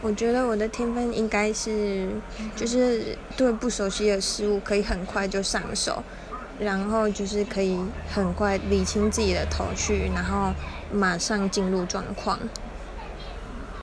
我觉得我的天分应该是就是对不熟悉的事物可以很快就上手然后就是可以很快理清自己的头绪然后马上进入状况。